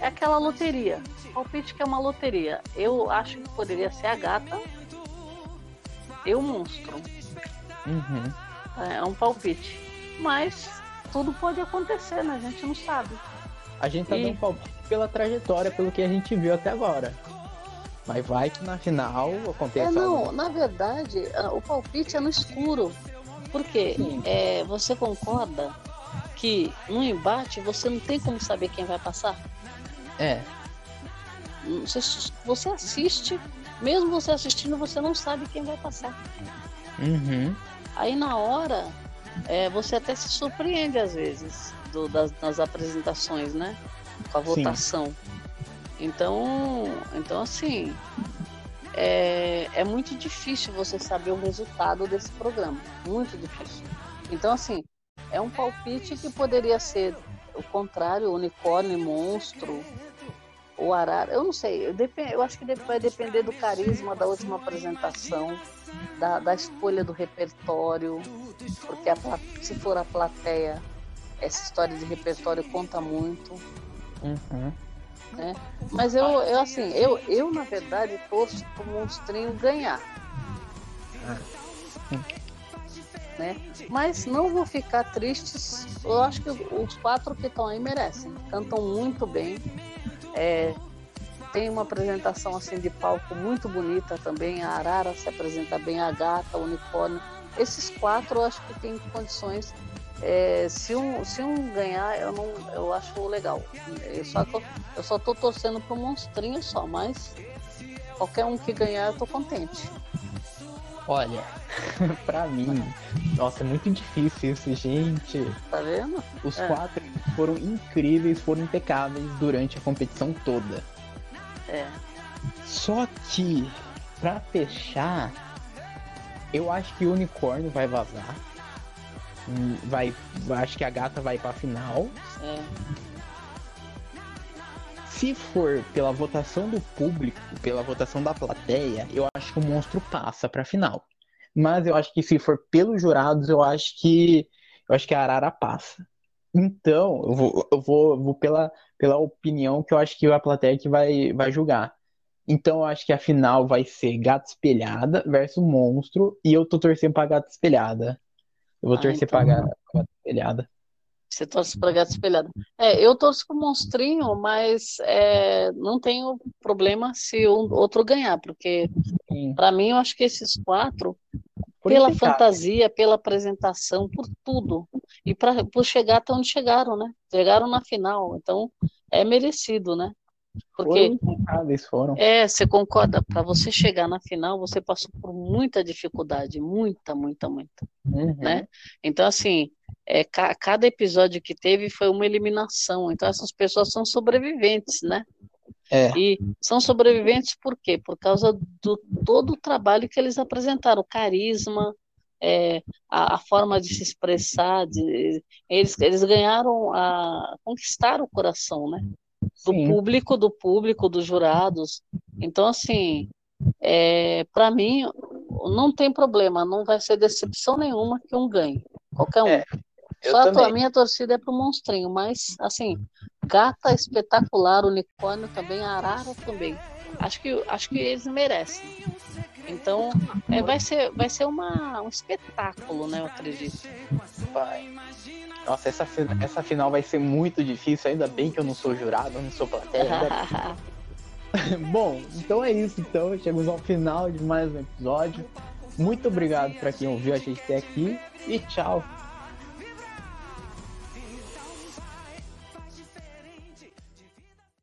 Speaker 2: é aquela loteria. Palpite que é uma loteria. Eu acho que poderia ser a gata e o monstro.
Speaker 1: Uhum.
Speaker 2: É um palpite. Mas tudo pode acontecer, né? A gente não sabe.
Speaker 1: A gente tá
Speaker 2: E-
Speaker 1: dando palpite pela trajetória, pelo que a gente viu até agora. Mas vai que na final
Speaker 2: É,
Speaker 1: aconteça
Speaker 2: não,
Speaker 1: algo.
Speaker 2: na verdade, a- o palpite é no escuro. Por quê? É, você concorda que no embate você não tem como saber quem vai passar?
Speaker 1: É,
Speaker 2: Você, você assiste, mesmo você assistindo, você não sabe quem vai passar.
Speaker 1: uhum.
Speaker 2: Aí na hora, é, você até se surpreende às vezes do- das, nas apresentações, né? Com a
Speaker 1: Sim.
Speaker 2: Então, então assim, é, é muito difícil você saber o resultado desse programa. Muito difícil. Então, assim, é um palpite que poderia ser o contrário, unicórnio, monstro, ou arara. Eu não sei. Eu, eu acho que vai depender do carisma da última apresentação, da, da escolha do repertório, porque a se for a plateia, essa história de repertório conta muito
Speaker 1: Uhum.
Speaker 2: Né? Mas eu, eu assim, eu, eu na verdade torço pro monstrinho ganhar. Né? Mas não vou ficar tristes. Eu acho que os quatro que estão aí merecem. Cantam muito bem. É, tem uma apresentação assim de palco muito bonita também. A Arara se apresenta bem, a Gata, o Unicórnio. Esses quatro eu acho que tem condições. É, se, um, se um ganhar, eu não eu acho legal. Eu só tô, eu só tô torcendo pro monstrinho só, mas qualquer um que ganhar eu tô contente.
Speaker 1: Olha, pra mim, nossa, é muito difícil isso, gente.
Speaker 2: Tá vendo?
Speaker 1: Os
Speaker 2: É.
Speaker 1: quatro foram incríveis, foram impecáveis durante a competição toda.
Speaker 2: É.
Speaker 1: Só que, pra fechar, eu acho que o unicórnio vai vazar. Vai, acho que a gata vai pra final.
Speaker 2: É.
Speaker 1: Se for pela votação do público, pela votação da plateia, eu acho que o monstro passa pra final. Mas eu acho que se for pelos jurados, eu acho que eu acho que a Arara passa. Então, eu vou, eu vou, vou pela, pela opinião que eu acho que a plateia que vai, vai julgar. Então, eu acho que a final vai ser Gata Espelhada versus Monstro, e eu tô torcendo pra Gata Espelhada. Eu vou
Speaker 2: Ah,
Speaker 1: torcer
Speaker 2: então.
Speaker 1: pra Gata, Gata Espelhada.
Speaker 2: Você torce pra gata espelhada. É, eu torço pro monstrinho, mas é, não tenho problema se um outro ganhar, porque pra mim eu acho que esses quatro,
Speaker 1: Por
Speaker 2: pela
Speaker 1: impecável.
Speaker 2: fantasia, pela apresentação, por tudo, e para por chegar até onde chegaram, né? Chegaram na final, então é merecido, né? Porque
Speaker 1: Foram foram.
Speaker 2: É, você concorda? Para você chegar na final, você passou por muita dificuldade, muita, muita, muita,
Speaker 1: Uhum.
Speaker 2: né? Então, assim, é, ca- cada episódio que teve foi uma eliminação. Então, essas pessoas são sobreviventes, né?
Speaker 1: É.
Speaker 2: E são sobreviventes por quê? Por causa do todo o trabalho que eles apresentaram, o carisma, é, a, a forma de se expressar, de, eles, eles ganharam a conquistaram o coração, né? Do
Speaker 1: Sim.
Speaker 2: público, do público, dos jurados. Então, assim, é, para mim, não tem problema, não vai ser decepção nenhuma que um ganhe, qualquer um.
Speaker 1: É,
Speaker 2: Só
Speaker 1: também.
Speaker 2: a minha torcida é pro monstrinho, mas, assim, gata espetacular, unicórnio também, arara também. Acho que, acho que eles merecem. Então, é, vai ser, vai ser uma, um espetáculo, né, eu acredito.
Speaker 1: Vai. Nossa, essa, fi- essa final vai ser muito difícil. Ainda bem que eu não sou jurado, eu não sou plateia. Bom, então é isso. Então, chegamos ao final de mais um episódio. Muito obrigado para quem ouviu a gente até aqui e tchau.